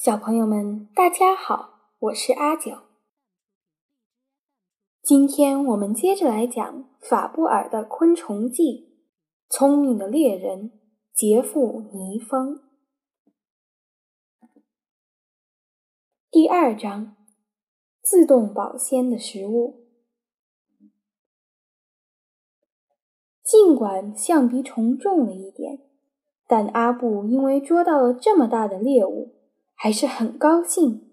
小朋友们，大家好，我是阿九。今天我们接着来讲法布尔的《昆虫记》，聪明的猎人杰夫·尼峰。第二章：自动保鲜的食物。尽管象鼻虫重了一点，但阿布因为捉到了这么大的猎物。还是很高兴，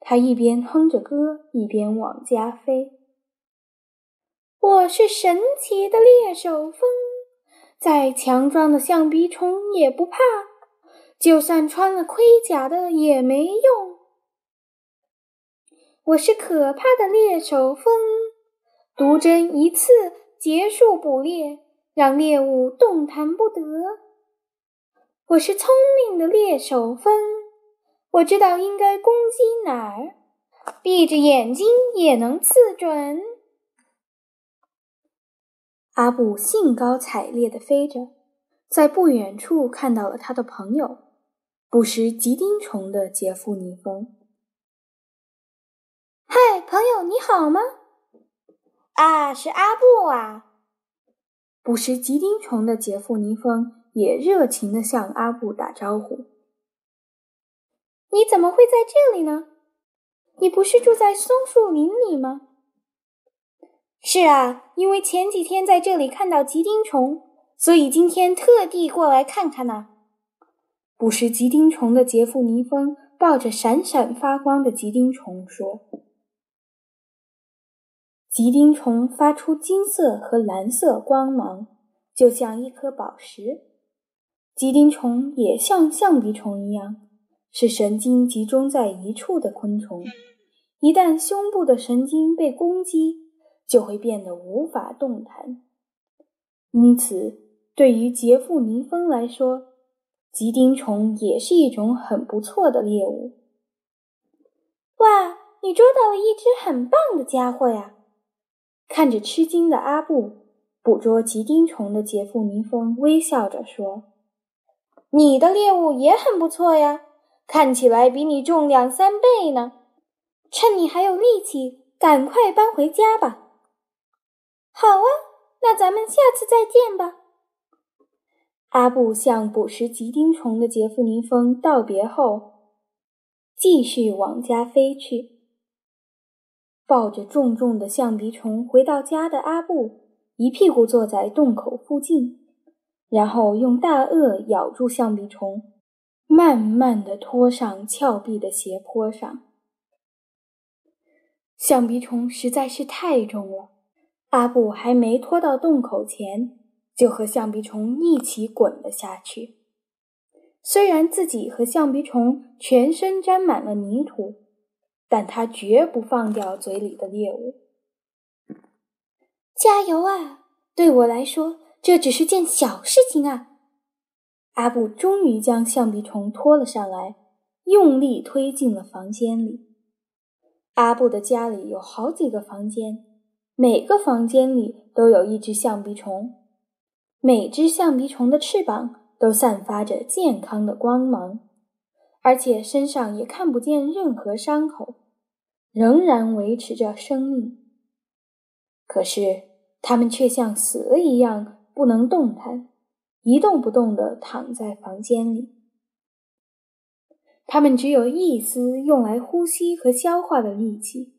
他一边哼着歌，一边往家飞。我是神奇的猎手风，再强壮的象鼻虫也不怕，就算穿了盔甲的也没用。我是可怕的猎手风，毒针一刺结束捕猎，让猎物动弹不得。我是聪明的猎手风。我知道应该攻击哪儿，闭着眼睛也能刺准。阿布兴高采烈地飞着，在不远处看到了他的朋友——捕食吉丁虫的杰夫尼峰。嗨，朋友，你好吗？啊，是阿布啊！捕食吉丁虫的杰夫尼峰也热情地向阿布打招呼。你怎么会在这里呢？你不是住在松树林里吗？是啊，因为前几天在这里看到吉丁虫，所以今天特地过来看看呢。捕食吉丁虫的杰夫尼峰抱着闪闪发光的吉丁虫说：“吉丁虫发出金色和蓝色光芒，就像一颗宝石。吉丁虫也像象鼻虫一样。”是神经集中在一处的昆虫，一旦胸部的神经被攻击，就会变得无法动弹。因此，对于杰富尼峰来说，吉丁虫也是一种很不错的猎物。哇，你捉到了一只很棒的家伙呀！看着吃惊的阿布，捕捉吉丁虫的杰富尼峰微笑着说：“你的猎物也很不错呀。”看起来比你重两三倍呢，趁你还有力气，赶快搬回家吧。好啊，那咱们下次再见吧。阿布向捕食吉丁虫的杰夫尼峰道别后，继续往家飞去。抱着重重的象鼻虫回到家的阿布，一屁股坐在洞口附近，然后用大颚咬住象鼻虫。慢慢的拖上峭壁的斜坡上，象鼻虫实在是太重了。阿布还没拖到洞口前，就和象鼻虫一起滚了下去。虽然自己和象鼻虫全身沾满了泥土，但他绝不放掉嘴里的猎物。加油啊！对我来说，这只是件小事情啊。阿布终于将象鼻虫拖了上来，用力推进了房间里。阿布的家里有好几个房间，每个房间里都有一只象鼻虫，每只象鼻虫的翅膀都散发着健康的光芒，而且身上也看不见任何伤口，仍然维持着生命。可是它们却像死了一样，不能动弹。一动不动地躺在房间里，他们只有一丝用来呼吸和消化的力气，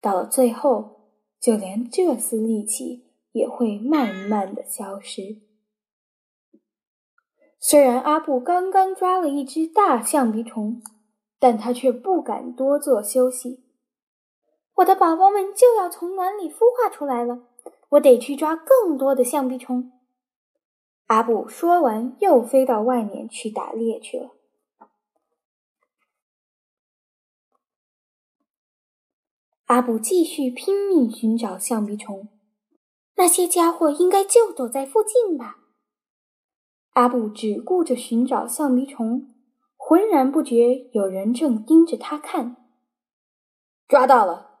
到了最后，就连这丝力气也会慢慢的消失。虽然阿布刚刚抓了一只大象鼻虫，但他却不敢多做休息。我的宝宝们就要从卵里孵化出来了，我得去抓更多的象鼻虫。阿布说完，又飞到外面去打猎去了。阿布继续拼命寻找橡皮虫，那些家伙应该就躲在附近吧。阿布只顾着寻找橡皮虫，浑然不觉有人正盯着他看。抓到了，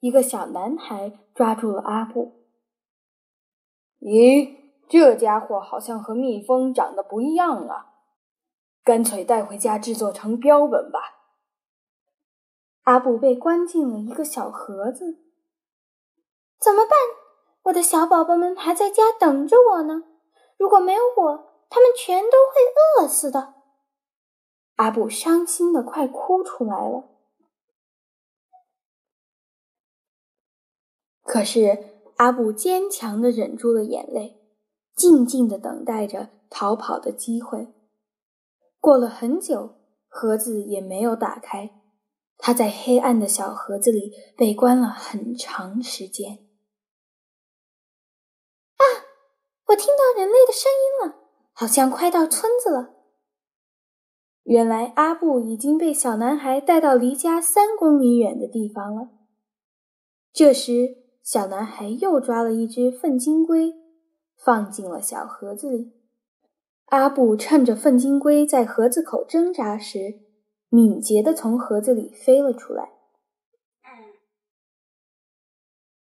一个小男孩抓住了阿布。咦？这家伙好像和蜜蜂长得不一样啊！干脆带回家制作成标本吧。阿布被关进了一个小盒子，怎么办？我的小宝宝们还在家等着我呢。如果没有我，他们全都会饿死的。阿布伤心的快哭出来了。可是阿布坚强的忍住了眼泪，静静的等待着逃跑的机会。过了很久，盒子也没有打开。他在黑暗的小盒子里被关了很长时间。啊！我听到人类的声音了，好像快到村子了。原来阿布已经被小男孩带到离家三公里远的地方了。这时，小男孩又抓了一只粪金龟，放进了小盒子里。阿布趁着粪金龟在盒子口挣扎时，敏捷的从盒子里飞了出来。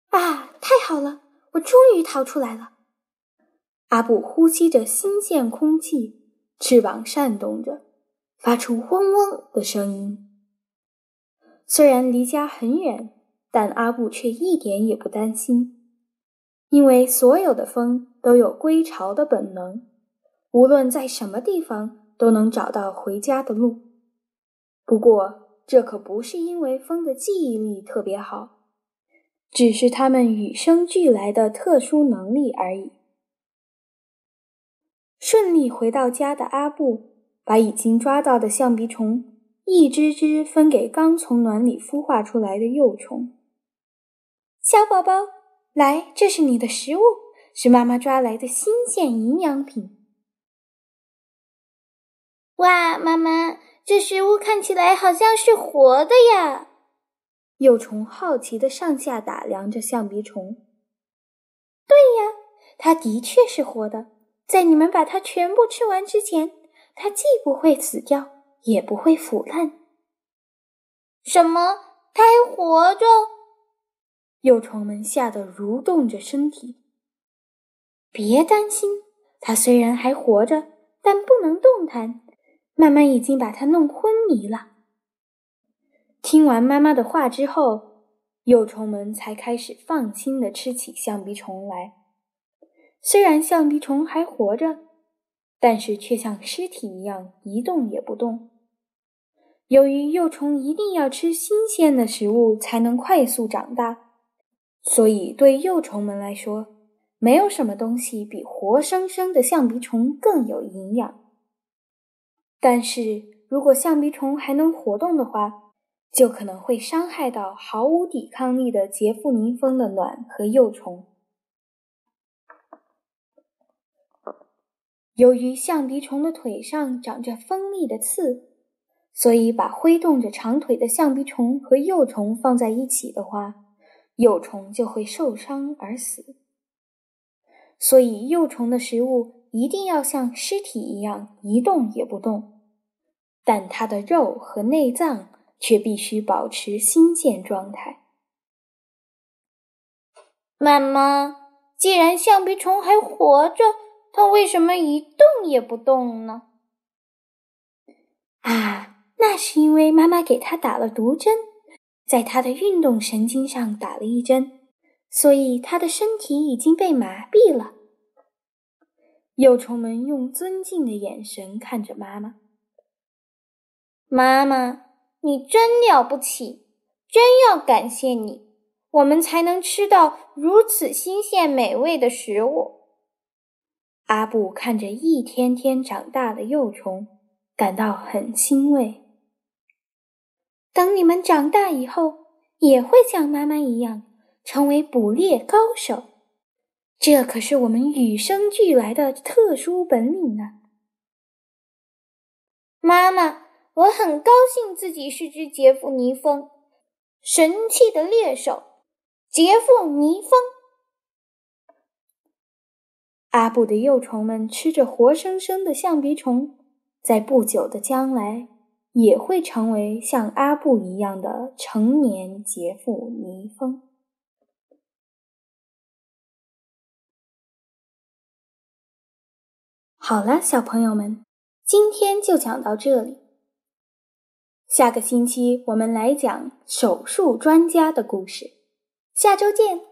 啊，太好了！我终于逃出来了。阿布呼吸着新鲜空气，翅膀扇动着，发出嗡嗡的声音。虽然离家很远，但阿布却一点也不担心，因为所有的风都有归巢的本能，无论在什么地方都能找到回家的路。不过，这可不是因为风的记忆力特别好，只是它们与生俱来的特殊能力而已。顺利回到家的阿布，把已经抓到的象鼻虫一只只分给刚从卵里孵化出来的幼虫。小宝宝，来，这是你的食物，是妈妈抓来的新鲜营养品。哇，妈妈！这食物看起来好像是活的呀！幼虫好奇的上下打量着象鼻虫。对呀，它的确是活的。在你们把它全部吃完之前，它既不会死掉，也不会腐烂。什么？它还活着？幼虫们吓得蠕动着身体。别担心，它虽然还活着，但不能动弹。妈妈已经把它弄昏迷了。听完妈妈的话之后，幼虫们才开始放心的吃起象鼻虫来。虽然象鼻虫还活着，但是却像尸体一样一动也不动。由于幼虫一定要吃新鲜的食物才能快速长大，所以对幼虫们来说，没有什么东西比活生生的象鼻虫更有营养。但是如果象鼻虫还能活动的话，就可能会伤害到毫无抵抗力的杰富尼蜂的卵和幼虫。由于象鼻虫的腿上长着锋利的刺，所以把挥动着长腿的象鼻虫和幼虫放在一起的话，幼虫就会受伤而死。所以幼虫的食物。一定要像尸体一样一动也不动，但它的肉和内脏却必须保持新鲜状态。妈妈，既然橡皮虫还活着，它为什么一动也不动呢？啊，那是因为妈妈给它打了毒针，在它的运动神经上打了一针，所以他的身体已经被麻痹了。幼虫们用尊敬的眼神看着妈妈。妈妈，你真了不起，真要感谢你，我们才能吃到如此新鲜美味的食物。阿布看着一天天长大的幼虫，感到很欣慰。等你们长大以后，也会像妈妈一样，成为捕猎高手。这可是我们与生俱来的特殊本领呢，妈妈，我很高兴自己是只杰夫尼蜂，神气的猎手，杰夫尼蜂。阿布的幼虫们吃着活生生的象鼻虫，在不久的将来也会成为像阿布一样的成年杰夫尼蜂。好了，小朋友们，今天就讲到这里，下个星期我们来讲手术专家的故事。下周见。